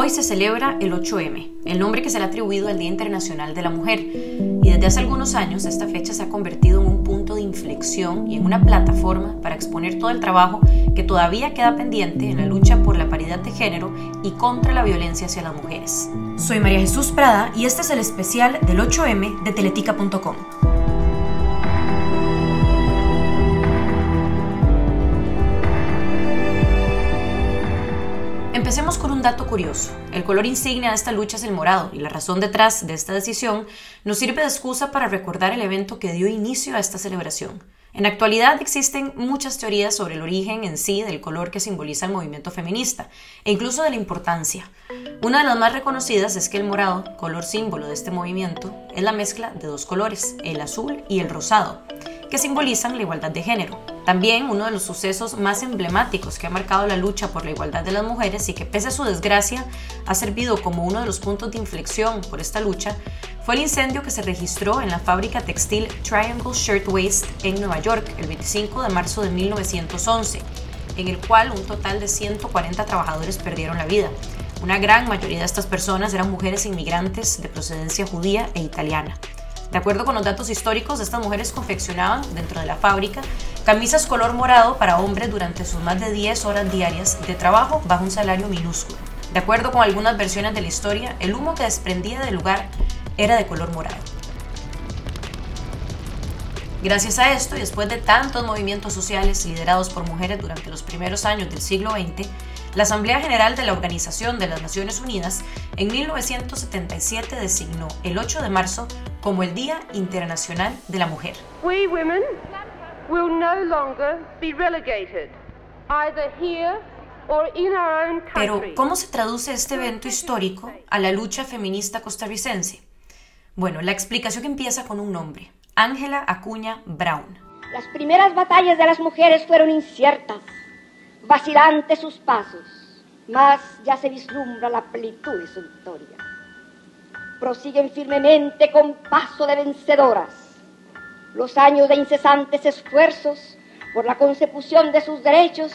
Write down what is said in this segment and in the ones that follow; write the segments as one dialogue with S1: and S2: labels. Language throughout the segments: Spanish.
S1: Hoy se celebra el 8M, el nombre que se le ha atribuido al Día Internacional de la Mujer, y desde hace algunos años esta fecha se ha convertido en un punto de inflexión y en una plataforma para exponer todo el trabajo que todavía queda pendiente en la lucha por la paridad de género y contra la violencia hacia las mujeres. Soy María Jesús Prada y este es el especial del 8M de teletica.com. Empecemos con un dato curioso. El color insignia de esta lucha es el morado y la razón detrás de esta decisión nos sirve de excusa para recordar el evento que dio inicio a esta celebración. En actualidad existen muchas teorías sobre el origen en sí del color que simboliza el movimiento feminista e incluso de la importancia. Una de las más reconocidas es que el morado, color símbolo de este movimiento, es la mezcla de dos colores, el azul y el rosado que simbolizan la igualdad de género. También uno de los sucesos más emblemáticos que ha marcado la lucha por la igualdad de las mujeres y que pese a su desgracia ha servido como uno de los puntos de inflexión por esta lucha fue el incendio que se registró en la fábrica textil Triangle Shirtwaist en Nueva York el 25 de marzo de 1911, en el cual un total de 140 trabajadores perdieron la vida. Una gran mayoría de estas personas eran mujeres inmigrantes de procedencia judía e italiana. De acuerdo con los datos históricos, estas mujeres confeccionaban dentro de la fábrica camisas color morado para hombres durante sus más de 10 horas diarias de trabajo bajo un salario minúsculo. De acuerdo con algunas versiones de la historia, el humo que desprendía del lugar era de color morado. Gracias a esto y después de tantos movimientos sociales liderados por mujeres durante los primeros años del siglo XX, la Asamblea General de la Organización de las Naciones Unidas en 1977 designó el 8 de marzo como el Día Internacional de la Mujer. Pero, ¿cómo se traduce este evento histórico a la lucha feminista costarricense? Bueno, la explicación empieza con un nombre, Ángela Acuña Brown.
S2: Las primeras batallas de las mujeres fueron inciertas, vacilantes sus pasos, mas ya se vislumbra la plenitud de su victoria prosiguen firmemente con paso de vencedoras. Los años de incesantes esfuerzos por la consecución de sus derechos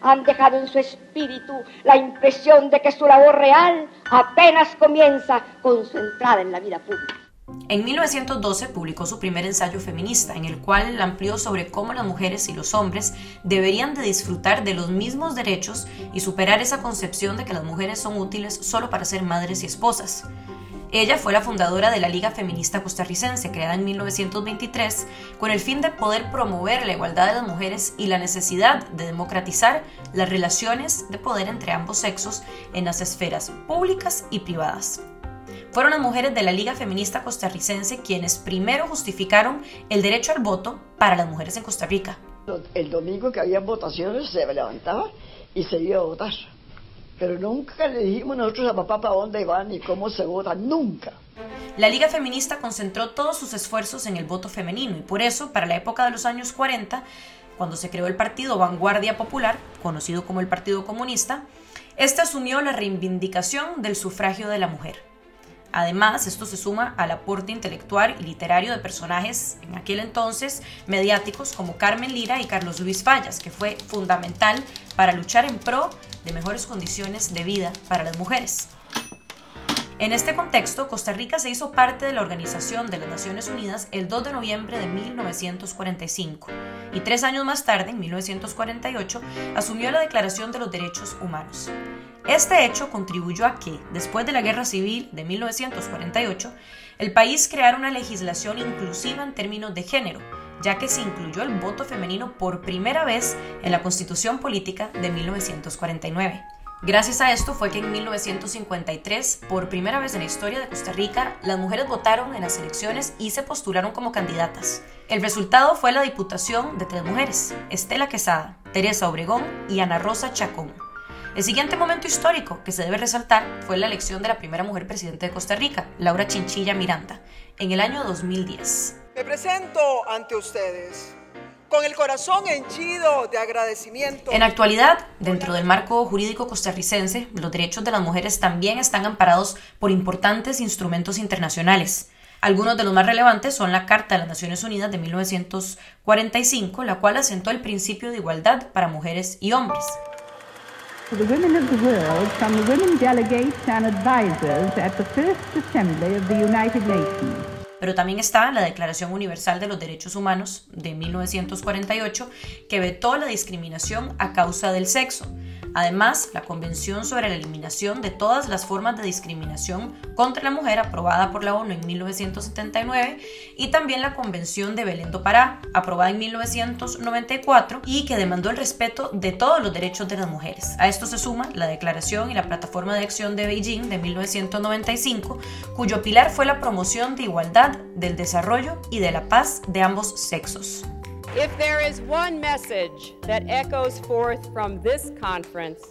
S2: han dejado en su espíritu la impresión de que su labor real apenas comienza con su entrada en la vida pública.
S1: En 1912 publicó su primer ensayo feminista, en el cual amplió sobre cómo las mujeres y los hombres deberían de disfrutar de los mismos derechos y superar esa concepción de que las mujeres son útiles solo para ser madres y esposas. Ella fue la fundadora de la Liga Feminista Costarricense, creada en 1923, con el fin de poder promover la igualdad de las mujeres y la necesidad de democratizar las relaciones de poder entre ambos sexos en las esferas públicas y privadas. Fueron las mujeres de la Liga Feminista Costarricense quienes primero justificaron el derecho al voto para las mujeres en Costa Rica.
S3: El domingo que había votaciones se levantaba y se iba a votar. Pero nunca le dijimos nosotros a papá para dónde van y cómo se vota, nunca.
S1: La Liga Feminista concentró todos sus esfuerzos en el voto femenino y por eso, para la época de los años 40, cuando se creó el partido Vanguardia Popular, conocido como el Partido Comunista, este asumió la reivindicación del sufragio de la mujer. Además, esto se suma al aporte intelectual y literario de personajes en aquel entonces mediáticos como Carmen Lira y Carlos Luis Fallas, que fue fundamental para luchar en pro de mejores condiciones de vida para las mujeres. En este contexto, Costa Rica se hizo parte de la Organización de las Naciones Unidas el 2 de noviembre de 1945 y tres años más tarde, en 1948, asumió la Declaración de los Derechos Humanos. Este hecho contribuyó a que, después de la Guerra Civil de 1948, el país creara una legislación inclusiva en términos de género, ya que se incluyó el voto femenino por primera vez en la Constitución Política de 1949. Gracias a esto fue que en 1953, por primera vez en la historia de Costa Rica, las mujeres votaron en las elecciones y se postularon como candidatas. El resultado fue la diputación de tres mujeres, Estela Quesada, Teresa Obregón y Ana Rosa Chacón. El siguiente momento histórico que se debe resaltar fue la elección de la primera mujer presidente de Costa Rica, Laura Chinchilla Miranda, en el año 2010.
S4: Me presento ante ustedes con el corazón henchido de agradecimiento.
S1: En actualidad, dentro del marco jurídico costarricense, los derechos de las mujeres también están amparados por importantes instrumentos internacionales. Algunos de los más relevantes son la Carta de las Naciones Unidas de 1945, la cual asentó el principio de igualdad para mujeres y hombres.
S5: the women of the world from the women delegates and advisors at the First Assembly of the United Nations.
S1: Pero también está la Declaración Universal de los Derechos Humanos de 1948, que vetó la discriminación a causa del sexo. Además, la Convención sobre la Eliminación de todas las formas de discriminación contra la mujer, aprobada por la ONU en 1979, y también la Convención de Belén do Pará, aprobada en 1994, y que demandó el respeto de todos los derechos de las mujeres. A esto se suma la Declaración y la Plataforma de Acción de Beijing de 1995, cuyo pilar fue la promoción de igualdad, del desarrollo y de la paz de ambos sexos.
S6: If there is one message that echoes forth from this conference,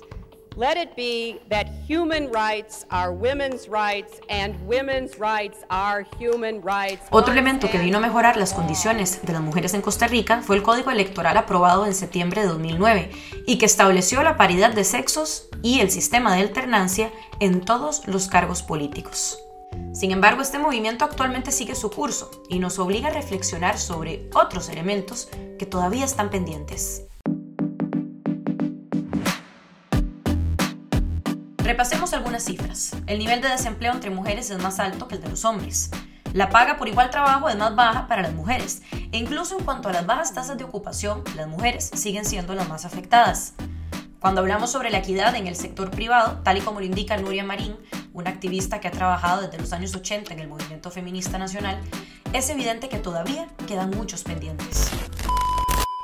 S6: let it be that human rights are women's rights and women's rights are human rights.
S1: Otro elemento que vino a mejorar las condiciones de las mujeres en Costa Rica fue el Código Electoral aprobado en septiembre de 2009 y que estableció la paridad de sexos y el sistema de alternancia en todos los cargos políticos. Sin embargo, este movimiento actualmente sigue su curso y nos obliga a reflexionar sobre otros elementos que todavía están pendientes. Repasemos algunas cifras. El nivel de desempleo entre mujeres es más alto que el de los hombres. La paga por igual trabajo es más baja para las mujeres e incluso en cuanto a las bajas tasas de ocupación, las mujeres siguen siendo las más afectadas. Cuando hablamos sobre la equidad en el sector privado, tal y como lo indica Nuria Marín, una activista que ha trabajado desde los años 80 en el movimiento feminista nacional, es evidente que todavía quedan muchos pendientes.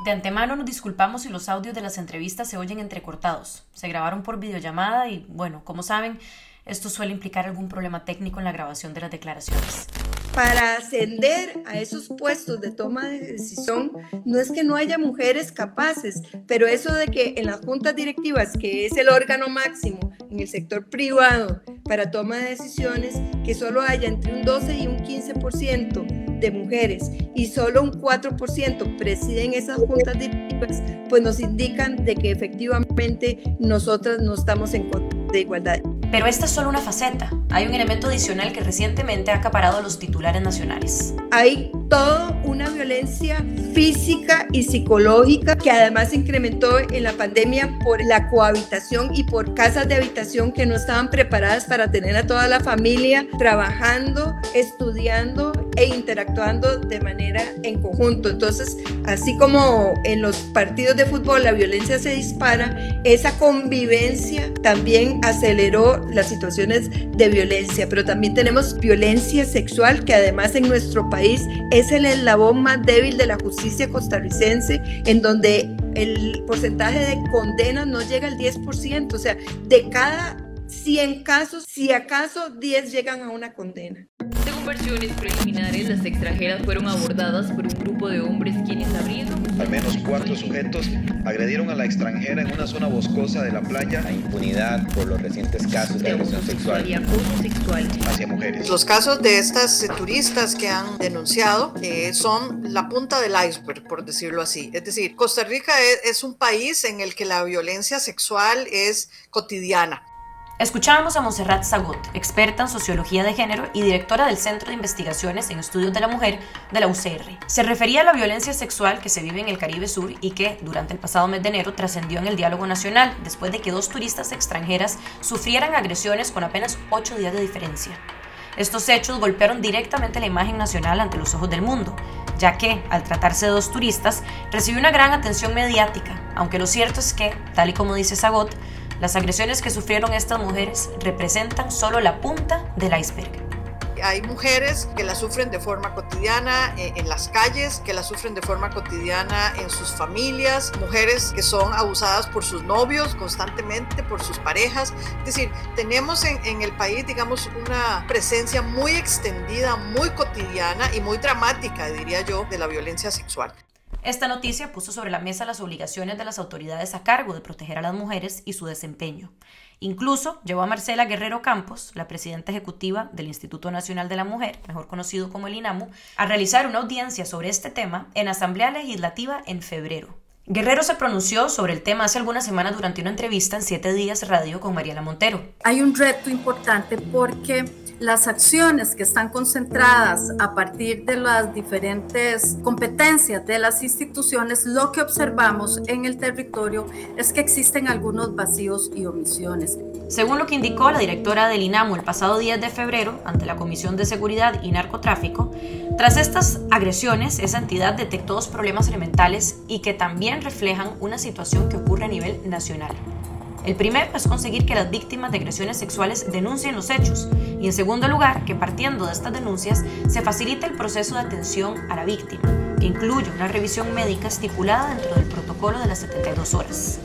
S1: De antemano nos disculpamos si los audios de las entrevistas se oyen entrecortados. Se grabaron por videollamada y, bueno, como saben, esto suele implicar algún problema técnico en la grabación de las declaraciones
S7: para ascender a esos puestos de toma de decisión, no es que no haya mujeres capaces, pero eso de que en las juntas directivas, que es el órgano máximo en el sector privado para toma de decisiones, que solo haya entre un 12 y un 15% de mujeres y solo un 4% presiden esas juntas directivas, pues nos indican de que efectivamente nosotras no estamos en contra de igualdad.
S1: Pero esta es solo una faceta. Hay un elemento adicional que recientemente ha acaparado los titulares nacionales.
S7: Hay toda una violencia física y psicológica que además se incrementó en la pandemia por la cohabitación y por casas de habitación que no estaban preparadas para tener a toda la familia trabajando, estudiando e interactuando de manera en conjunto. Entonces, así como en los partidos de fútbol la violencia se dispara, esa convivencia también aceleró las situaciones de violencia, pero también tenemos violencia sexual que además en nuestro país es el eslabón más débil de la justicia costarricense, en donde el porcentaje de condenas no llega al 10%, o sea, de cada 100 casos, si acaso 10 llegan a una condena.
S8: Según versiones preliminares, las extranjeras fueron abordadas por un grupo de hombres quienes abrieron.
S9: Al menos cuatro sujetos agredieron a la extranjera en una zona boscosa de la playa.
S10: La impunidad por los recientes casos de agresión sexual
S8: y acoso sexual
S9: hacia mujeres.
S4: Los casos de estas turistas que han denunciado eh, son la punta del iceberg, por decirlo así. Es decir, Costa Rica es, es un país en el que la violencia sexual es cotidiana.
S1: Escuchábamos a Monserrat Zagot, experta en sociología de género y directora del Centro de Investigaciones en Estudios de la Mujer de la UCR. Se refería a la violencia sexual que se vive en el Caribe Sur y que, durante el pasado mes de enero, trascendió en el diálogo nacional después de que dos turistas extranjeras sufrieran agresiones con apenas ocho días de diferencia. Estos hechos golpearon directamente la imagen nacional ante los ojos del mundo, ya que, al tratarse de dos turistas, recibió una gran atención mediática, aunque lo cierto es que, tal y como dice Zagot, las agresiones que sufrieron estas mujeres representan solo la punta del iceberg.
S4: Hay mujeres que la sufren de forma cotidiana eh, en las calles, que la sufren de forma cotidiana en sus familias, mujeres que son abusadas por sus novios constantemente, por sus parejas. Es decir, tenemos en, en el país, digamos, una presencia muy extendida, muy cotidiana y muy dramática, diría yo, de la violencia sexual.
S1: Esta noticia puso sobre la mesa las obligaciones de las autoridades a cargo de proteger a las mujeres y su desempeño. Incluso llevó a Marcela Guerrero Campos, la presidenta ejecutiva del Instituto Nacional de la Mujer, mejor conocido como el INAMU, a realizar una audiencia sobre este tema en Asamblea Legislativa en febrero. Guerrero se pronunció sobre el tema hace algunas semanas durante una entrevista en Siete Días Radio con Mariela Montero.
S11: Hay un reto importante porque las acciones que están concentradas a partir de las diferentes competencias de las instituciones, lo que observamos en el territorio es que existen algunos vacíos y omisiones.
S1: Según lo que indicó la directora del INAMO el pasado 10 de febrero ante la Comisión de Seguridad y Narcotráfico, tras estas agresiones, esa entidad detectó dos problemas elementales y que también reflejan una situación que ocurre a nivel nacional. El primero es conseguir que las víctimas de agresiones sexuales denuncien los hechos. Y en segundo lugar que partiendo de estas denuncias se facilite el proceso de atención a la víctima, que incluye una revisión médica estipulada dentro del protocolo de las 72 horas.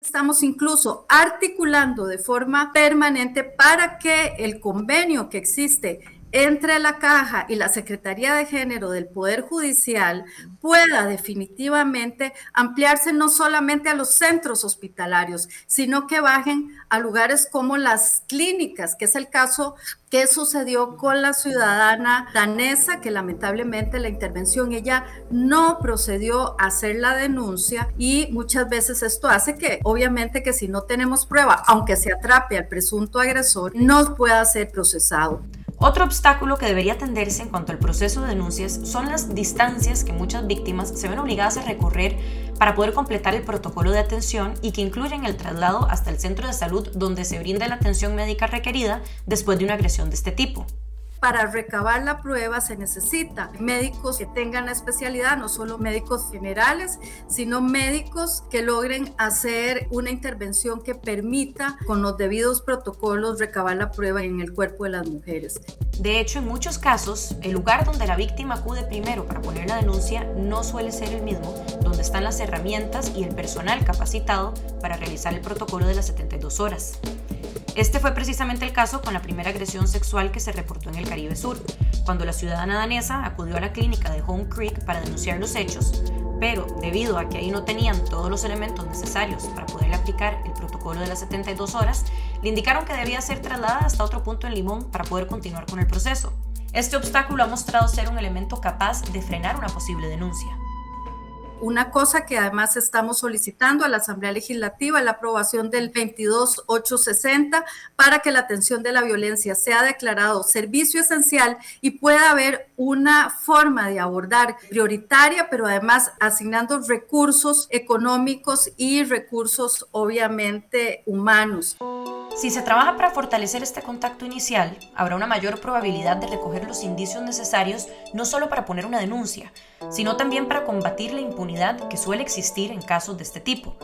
S11: Estamos incluso articulando de forma permanente para que el convenio que existe entre la caja y la Secretaría de Género del Poder Judicial pueda definitivamente ampliarse no solamente a los centros hospitalarios, sino que bajen a lugares como las clínicas, que es el caso que sucedió con la ciudadana danesa, que lamentablemente la intervención ella no procedió a hacer la denuncia y muchas veces esto hace que obviamente que si no tenemos prueba, aunque se atrape al presunto agresor, no pueda ser procesado.
S1: Otro obstáculo que debería atenderse en cuanto al proceso de denuncias son las distancias que muchas víctimas se ven obligadas a recorrer para poder completar el protocolo de atención y que incluyen el traslado hasta el centro de salud donde se brinda la atención médica requerida después de una agresión de este tipo
S11: para recabar la prueba se necesita médicos que tengan la especialidad, no solo médicos generales, sino médicos que logren hacer una intervención que permita con los debidos protocolos recabar la prueba en el cuerpo de las mujeres.
S1: De hecho, en muchos casos, el lugar donde la víctima acude primero para poner la denuncia no suele ser el mismo, donde están las herramientas y el personal capacitado para realizar el protocolo de las 72 horas. Este fue precisamente el caso con la primera agresión sexual que se reportó en el Caribe Sur, cuando la ciudadana danesa acudió a la clínica de Home Creek para denunciar los hechos, pero debido a que ahí no tenían todos los elementos necesarios para poderle aplicar el protocolo de las 72 horas, le indicaron que debía ser trasladada hasta otro punto en Limón para poder continuar con el proceso. Este obstáculo ha mostrado ser un elemento capaz de frenar una posible denuncia.
S11: Una cosa que además estamos solicitando a la Asamblea Legislativa la aprobación del 22860 para que la atención de la violencia sea declarado servicio esencial y pueda haber una forma de abordar prioritaria, pero además asignando recursos económicos y recursos obviamente humanos.
S1: Si se trabaja para fortalecer este contacto inicial, habrá una mayor probabilidad de recoger los indicios necesarios no solo para poner una denuncia, sino también para combatir la impunidad que suele existir en casos de este tipo.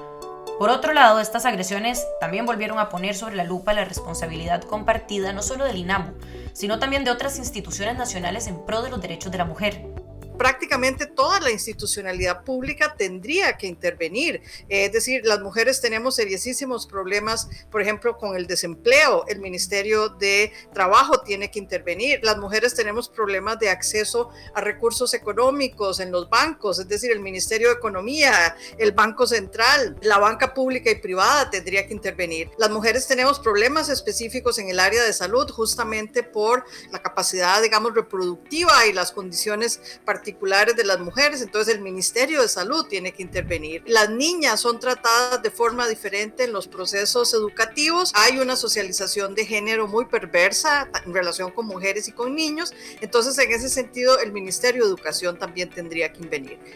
S1: Por otro lado, estas agresiones también volvieron a poner sobre la lupa la responsabilidad compartida no solo del INAMU, sino también de otras instituciones nacionales en pro de los derechos de la mujer
S4: prácticamente toda la institucionalidad pública tendría que intervenir. Es decir, las mujeres tenemos seriosísimos problemas, por ejemplo, con el desempleo. El Ministerio de Trabajo tiene que intervenir. Las mujeres tenemos problemas de acceso a recursos económicos en los bancos, es decir, el Ministerio de Economía, el Banco Central, la banca pública y privada tendría que intervenir. Las mujeres tenemos problemas específicos en el área de salud justamente por la capacidad, digamos, reproductiva y las condiciones particulares particulares de las mujeres, entonces el Ministerio de Salud tiene que intervenir. Las niñas son tratadas de forma diferente en los procesos educativos, hay una socialización de género muy perversa en relación con mujeres y con niños, entonces en ese sentido el Ministerio de Educación también tendría que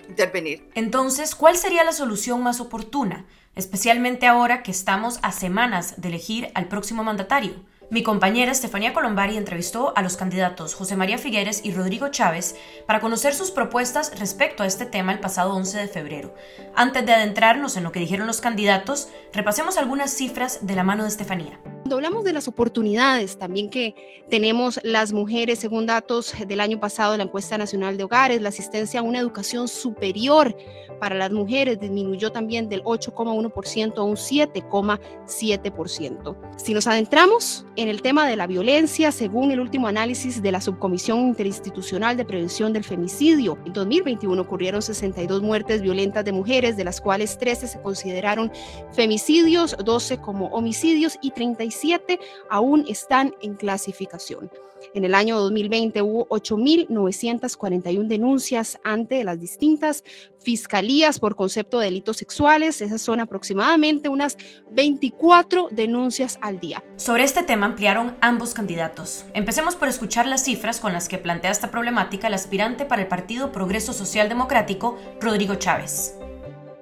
S4: intervenir.
S1: Entonces, ¿cuál sería la solución más oportuna? especialmente ahora que estamos a semanas de elegir al próximo mandatario. Mi compañera Estefanía Colombari entrevistó a los candidatos José María Figueres y Rodrigo Chávez para conocer sus propuestas respecto a este tema el pasado 11 de febrero. Antes de adentrarnos en lo que dijeron los candidatos, repasemos algunas cifras de la mano de Estefanía.
S12: Hablamos de las oportunidades también que tenemos las mujeres, según datos del año pasado de la encuesta nacional de hogares, la asistencia a una educación superior para las mujeres disminuyó también del 8,1% a un 7,7%. Si nos adentramos en el tema de la violencia, según el último análisis de la Subcomisión Interinstitucional de Prevención del Femicidio, en 2021 ocurrieron 62 muertes violentas de mujeres, de las cuales 13 se consideraron femicidios, 12 como homicidios y 35 17 aún están en clasificación. En el año 2020 hubo 8.941 denuncias ante las distintas fiscalías por concepto de delitos sexuales. Esas son aproximadamente unas 24 denuncias al día.
S1: Sobre este tema ampliaron ambos candidatos. Empecemos por escuchar las cifras con las que plantea esta problemática el aspirante para el Partido Progreso Social Democrático, Rodrigo Chávez.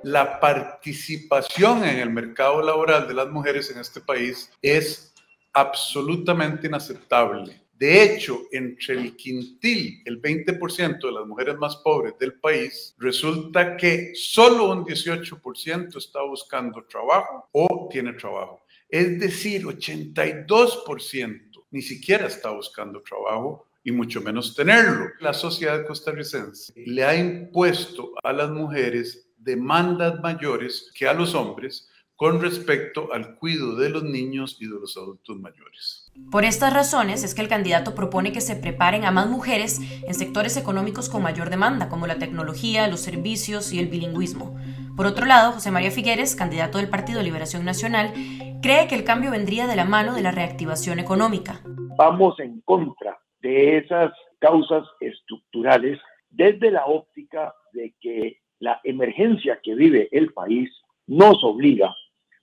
S13: La participación en el mercado laboral de las mujeres en este país es absolutamente inaceptable. De hecho, entre el quintil, el 20% de las mujeres más pobres del país, resulta que solo un 18% está buscando trabajo o tiene trabajo. Es decir, 82% ni siquiera está buscando trabajo y mucho menos tenerlo. La sociedad costarricense le ha impuesto a las mujeres demandas mayores que a los hombres con respecto al cuidado de los niños y de los adultos mayores.
S1: Por estas razones es que el candidato propone que se preparen a más mujeres en sectores económicos con mayor demanda, como la tecnología, los servicios y el bilingüismo. Por otro lado, José María Figueres, candidato del Partido Liberación Nacional, cree que el cambio vendría de la mano de la reactivación económica.
S14: Vamos en contra de esas causas estructurales desde la óptica de que la emergencia que vive el país nos obliga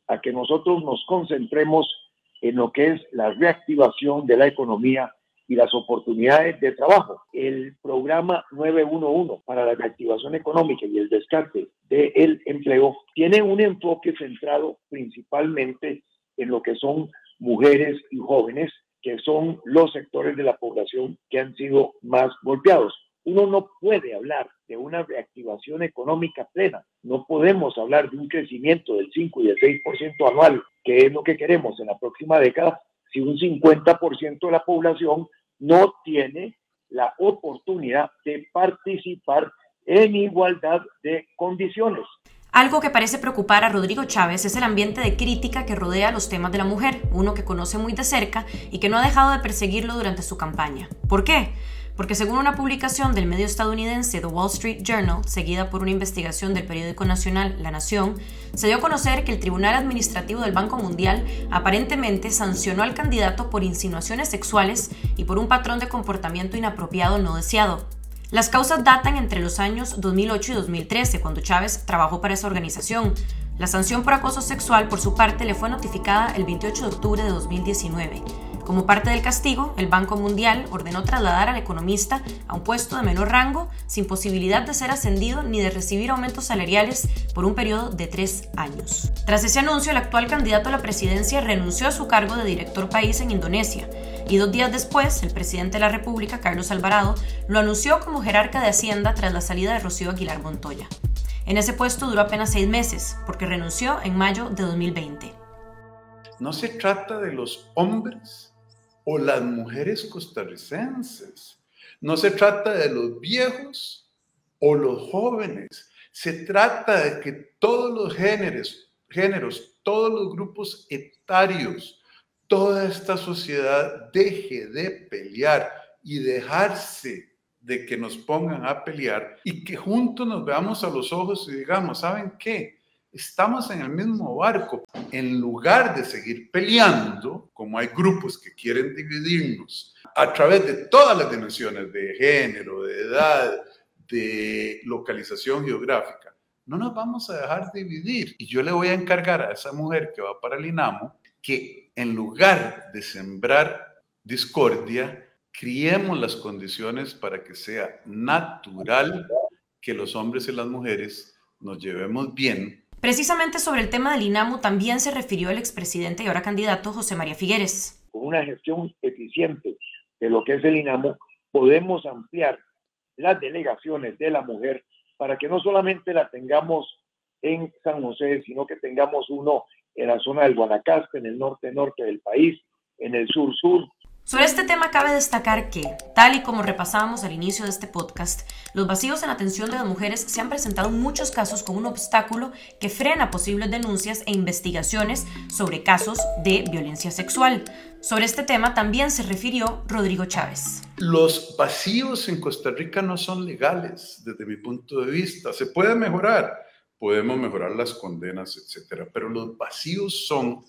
S14: a que nosotros nos concentremos en lo que es la reactivación de la economía y las oportunidades de trabajo. El programa 911 para la reactivación económica y el descarte del empleo tiene un enfoque centrado principalmente en lo que son mujeres y jóvenes, que son los sectores de la población que han sido más golpeados. Uno no puede hablar de una reactivación económica plena. No podemos hablar de un crecimiento del 5 y del 6% anual, que es lo que queremos en la próxima década, si un 50% de la población no tiene la oportunidad de participar en igualdad de condiciones.
S1: Algo que parece preocupar a Rodrigo Chávez es el ambiente de crítica que rodea los temas de la mujer, uno que conoce muy de cerca y que no ha dejado de perseguirlo durante su campaña. ¿Por qué? Porque según una publicación del medio estadounidense The Wall Street Journal, seguida por una investigación del periódico nacional La Nación, se dio a conocer que el Tribunal Administrativo del Banco Mundial aparentemente sancionó al candidato por insinuaciones sexuales y por un patrón de comportamiento inapropiado no deseado. Las causas datan entre los años 2008 y 2013, cuando Chávez trabajó para esa organización. La sanción por acoso sexual, por su parte, le fue notificada el 28 de octubre de 2019. Como parte del castigo, el Banco Mundial ordenó trasladar al economista a un puesto de menor rango sin posibilidad de ser ascendido ni de recibir aumentos salariales por un periodo de tres años. Tras ese anuncio, el actual candidato a la presidencia renunció a su cargo de director país en Indonesia y dos días después, el presidente de la República, Carlos Alvarado, lo anunció como jerarca de Hacienda tras la salida de Rocío Aguilar Montoya. En ese puesto duró apenas seis meses, porque renunció en mayo de 2020.
S13: No se trata de los hombres o las mujeres costarricenses. No se trata de los viejos o los jóvenes. Se trata de que todos los géneros, géneros, todos los grupos etarios, toda esta sociedad deje de pelear y dejarse de que nos pongan a pelear y que juntos nos veamos a los ojos y digamos, ¿saben qué? Estamos en el mismo barco. En lugar de seguir peleando, como hay grupos que quieren dividirnos a través de todas las dimensiones de género, de edad, de localización geográfica, no nos vamos a dejar dividir. Y yo le voy a encargar a esa mujer que va para el INAMO que en lugar de sembrar discordia, criemos las condiciones para que sea natural que los hombres y las mujeres nos llevemos bien
S1: Precisamente sobre el tema del INAMU también se refirió el expresidente y ahora candidato José María Figueres.
S14: Con una gestión eficiente de lo que es el INAMU, podemos ampliar las delegaciones de la mujer para que no solamente la tengamos en San José, sino que tengamos uno en la zona del Guanacaste, en el norte-norte del país, en el sur-sur,
S1: sobre este tema cabe destacar que, tal y como repasábamos al inicio de este podcast, los vacíos en atención de las mujeres se han presentado en muchos casos como un obstáculo que frena posibles denuncias e investigaciones sobre casos de violencia sexual. Sobre este tema también se refirió Rodrigo Chávez.
S13: Los vacíos en Costa Rica no son legales desde mi punto de vista. Se puede mejorar, podemos mejorar las condenas, etcétera, pero los vacíos son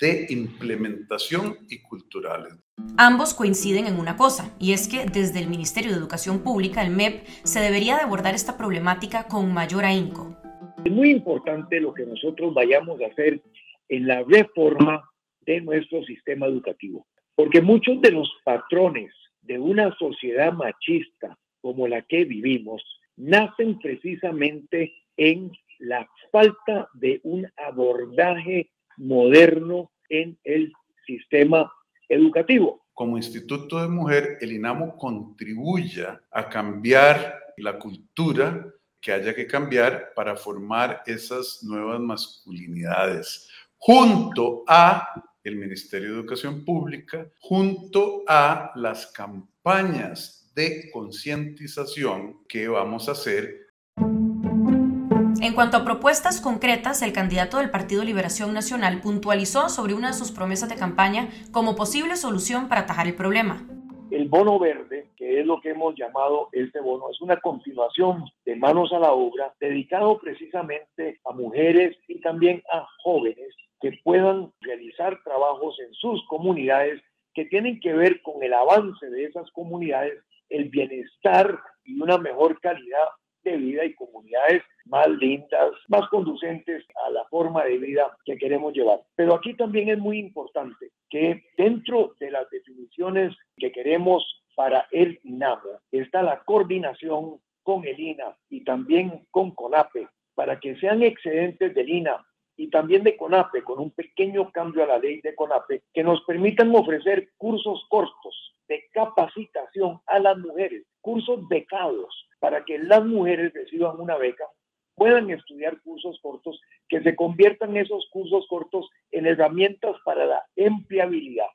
S13: de implementación y culturales.
S1: Ambos coinciden en una cosa, y es que desde el Ministerio de Educación Pública, el MEP, se debería de abordar esta problemática con mayor ahínco.
S14: Es muy importante lo que nosotros vayamos a hacer en la reforma de nuestro sistema educativo, porque muchos de los patrones de una sociedad machista como la que vivimos nacen precisamente en la falta de un abordaje moderno en el sistema educativo.
S13: Como Instituto de Mujer, el INAMO contribuye a cambiar la cultura que haya que cambiar para formar esas nuevas masculinidades, junto a el Ministerio de Educación Pública, junto a las campañas de concientización que vamos a hacer
S1: en cuanto a propuestas concretas, el candidato del Partido Liberación Nacional puntualizó sobre una de sus promesas de campaña como posible solución para atajar el problema.
S14: El bono verde, que es lo que hemos llamado este bono, es una continuación de manos a la obra dedicado precisamente a mujeres y también a jóvenes que puedan realizar trabajos en sus comunidades que tienen que ver con el avance de esas comunidades, el bienestar y una mejor calidad de vida y comunidades más lindas, más conducentes a la forma de vida que queremos llevar. Pero aquí también es muy importante que dentro de las definiciones que queremos para el INAMO está la coordinación con el INA y también con CONAPE para que sean excedentes del INA y también de CONAPE, con un pequeño cambio a la ley de CONAPE, que nos permitan ofrecer cursos cortos capacitación a las mujeres, cursos becados, para que las mujeres reciban una beca, puedan estudiar cursos cortos, que se conviertan esos cursos cortos en herramientas para la empleabilidad.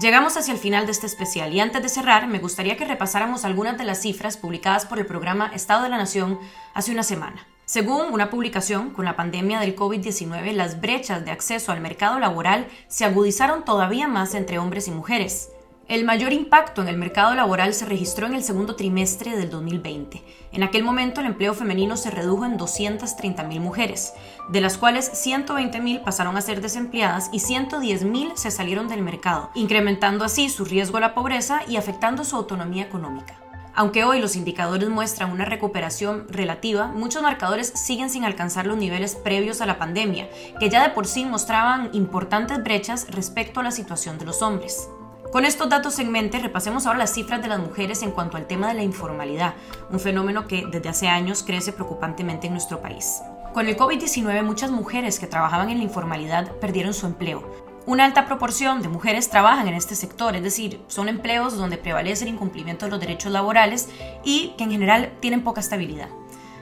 S1: Llegamos hacia el final de este especial y antes de cerrar me gustaría que repasáramos algunas de las cifras publicadas por el programa Estado de la Nación hace una semana. Según una publicación, con la pandemia del COVID-19, las brechas de acceso al mercado laboral se agudizaron todavía más entre hombres y mujeres. El mayor impacto en el mercado laboral se registró en el segundo trimestre del 2020. En aquel momento el empleo femenino se redujo en 230.000 mujeres, de las cuales 120.000 pasaron a ser desempleadas y 110.000 se salieron del mercado, incrementando así su riesgo a la pobreza y afectando su autonomía económica. Aunque hoy los indicadores muestran una recuperación relativa, muchos marcadores siguen sin alcanzar los niveles previos a la pandemia, que ya de por sí mostraban importantes brechas respecto a la situación de los hombres. Con estos datos en mente, repasemos ahora las cifras de las mujeres en cuanto al tema de la informalidad, un fenómeno que desde hace años crece preocupantemente en nuestro país. Con el COVID-19, muchas mujeres que trabajaban en la informalidad perdieron su empleo. Una alta proporción de mujeres trabajan en este sector, es decir, son empleos donde prevalece el incumplimiento de los derechos laborales y que en general tienen poca estabilidad.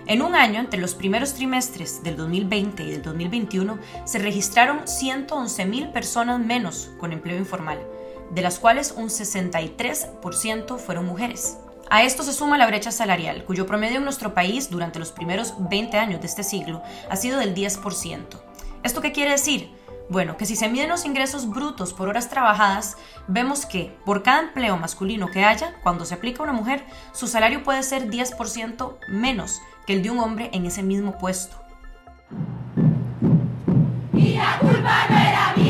S1: En un año, entre los primeros trimestres del 2020 y del 2021, se registraron 111.000 personas menos con empleo informal de las cuales un 63% fueron mujeres. A esto se suma la brecha salarial, cuyo promedio en nuestro país durante los primeros 20 años de este siglo ha sido del 10%. ¿Esto qué quiere decir? Bueno, que si se miden los ingresos brutos por horas trabajadas, vemos que por cada empleo masculino que haya, cuando se aplica a una mujer, su salario puede ser 10% menos que el de un hombre en ese mismo puesto. Y culpa no era mía,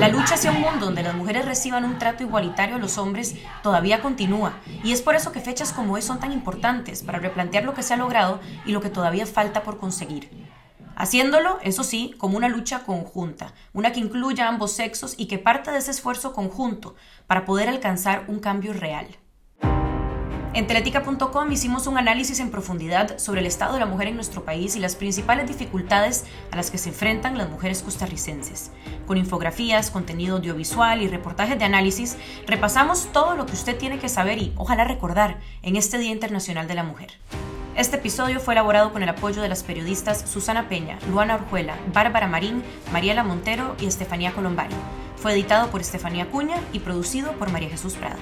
S1: la lucha hacia un mundo donde las mujeres reciban un trato igualitario a los hombres todavía continúa y es por eso que fechas como hoy son tan importantes para replantear lo que se ha logrado y lo que todavía falta por conseguir. Haciéndolo, eso sí, como una lucha conjunta, una que incluya ambos sexos y que parte de ese esfuerzo conjunto para poder alcanzar un cambio real. En teletica.com hicimos un análisis en profundidad sobre el estado de la mujer en nuestro país y las principales dificultades a las que se enfrentan las mujeres costarricenses. Con infografías, contenido audiovisual y reportajes de análisis, repasamos todo lo que usted tiene que saber y ojalá recordar en este Día Internacional de la Mujer. Este episodio fue elaborado con el apoyo de las periodistas Susana Peña, Luana Orjuela, Bárbara Marín, Mariela Montero y Estefanía Colombari. Fue editado por Estefanía Cuña y producido por María Jesús Prada.